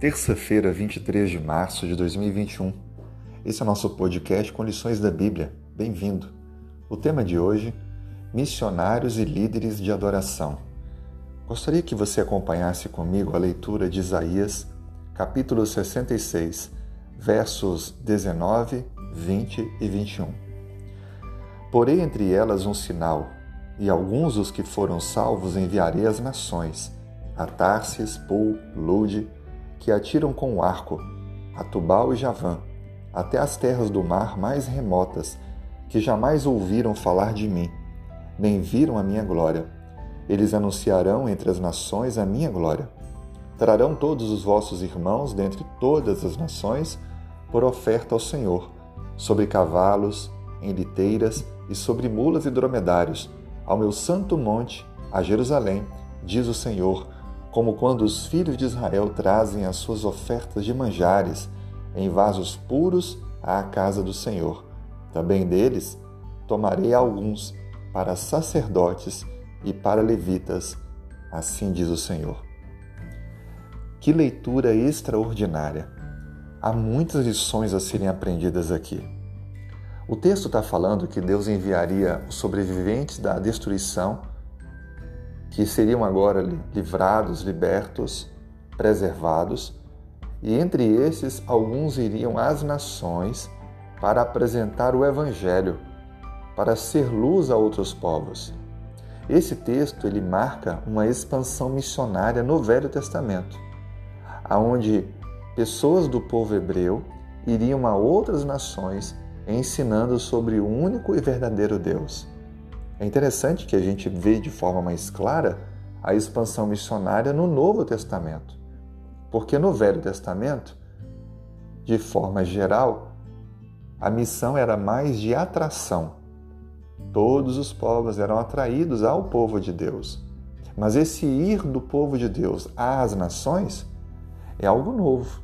Terça-feira, 23 de março de 2021. Esse é o nosso podcast com lições da Bíblia. Bem-vindo. O tema de hoje: Missionários e líderes de adoração. Gostaria que você acompanhasse comigo a leitura de Isaías, capítulo 66, versos 19, 20 e 21. Porei entre elas um sinal, e alguns dos que foram salvos enviarei às nações, a Tarsis, Pul, Lude, que atiram com o arco, a Tubal e Javã, até as terras do mar mais remotas, que jamais ouviram falar de mim, nem viram a minha glória. Eles anunciarão entre as nações a minha glória. Trarão todos os vossos irmãos dentre todas as nações por oferta ao Senhor, sobre cavalos, em liteiras e sobre mulas e dromedários, ao meu santo monte, a Jerusalém, diz o Senhor, como quando os filhos de Israel trazem as suas ofertas de manjares em vasos puros à casa do Senhor. Também deles tomarei alguns para sacerdotes e para levitas, assim diz o Senhor. Que leitura extraordinária! Há muitas lições a serem aprendidas aqui. O texto está falando que Deus enviaria os sobreviventes da destruição que seriam agora livrados, libertos, preservados, e entre esses alguns iriam às nações para apresentar o evangelho, para ser luz a outros povos. Esse texto ele marca uma expansão missionária no Velho Testamento, aonde pessoas do povo hebreu iriam a outras nações ensinando sobre o único e verdadeiro Deus. É interessante que a gente vê de forma mais clara a expansão missionária no Novo Testamento. Porque no Velho Testamento, de forma geral, a missão era mais de atração. Todos os povos eram atraídos ao povo de Deus. Mas esse ir do povo de Deus às nações é algo novo,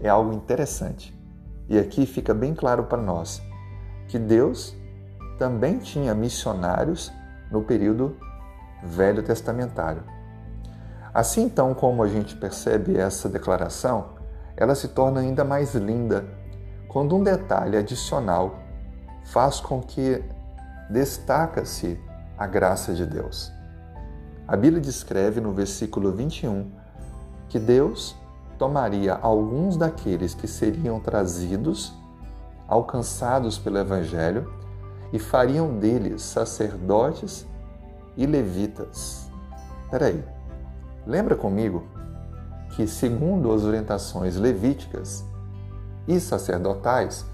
é algo interessante. E aqui fica bem claro para nós que Deus também tinha missionários no período velho testamentário. Assim, então, como a gente percebe essa declaração, ela se torna ainda mais linda quando um detalhe adicional faz com que destaca-se a graça de Deus. A Bíblia descreve no versículo 21 que Deus tomaria alguns daqueles que seriam trazidos, alcançados pelo Evangelho, e fariam deles sacerdotes e levitas. Peraí, lembra comigo que, segundo as orientações levíticas e sacerdotais,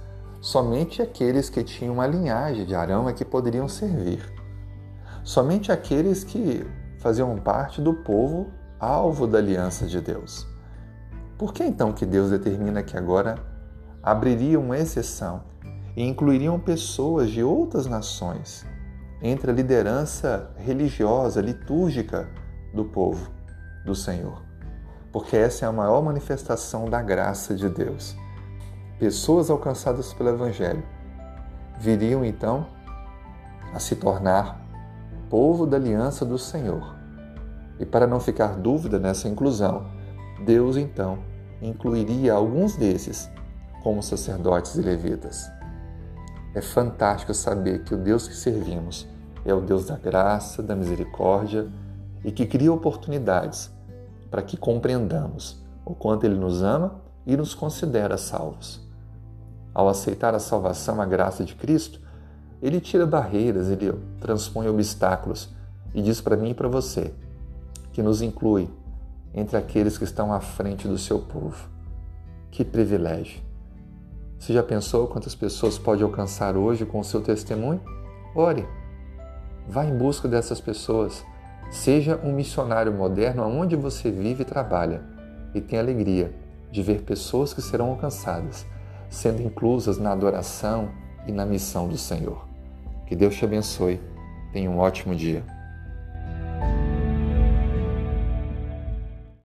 somente aqueles que tinham a linhagem de Arão é que poderiam servir. Somente aqueles que faziam parte do povo alvo da aliança de Deus. Por que então que Deus determina que agora abriria uma exceção e incluiriam pessoas de outras nações entre a liderança religiosa, litúrgica do povo do Senhor. Porque essa é a maior manifestação da graça de Deus. Pessoas alcançadas pelo Evangelho viriam então a se tornar povo da aliança do Senhor. E para não ficar dúvida nessa inclusão, Deus então incluiria alguns desses como sacerdotes e levitas. É fantástico saber que o Deus que servimos é o Deus da graça, da misericórdia e que cria oportunidades para que compreendamos o quanto Ele nos ama e nos considera salvos. Ao aceitar a salvação, a graça de Cristo, Ele tira barreiras, Ele transpõe obstáculos e diz para mim e para você que nos inclui entre aqueles que estão à frente do seu povo. Que privilégio! Você já pensou quantas pessoas pode alcançar hoje com o seu testemunho? Ore. Vá em busca dessas pessoas. Seja um missionário moderno aonde você vive e trabalha e tenha alegria de ver pessoas que serão alcançadas, sendo inclusas na adoração e na missão do Senhor. Que Deus te abençoe. Tenha um ótimo dia.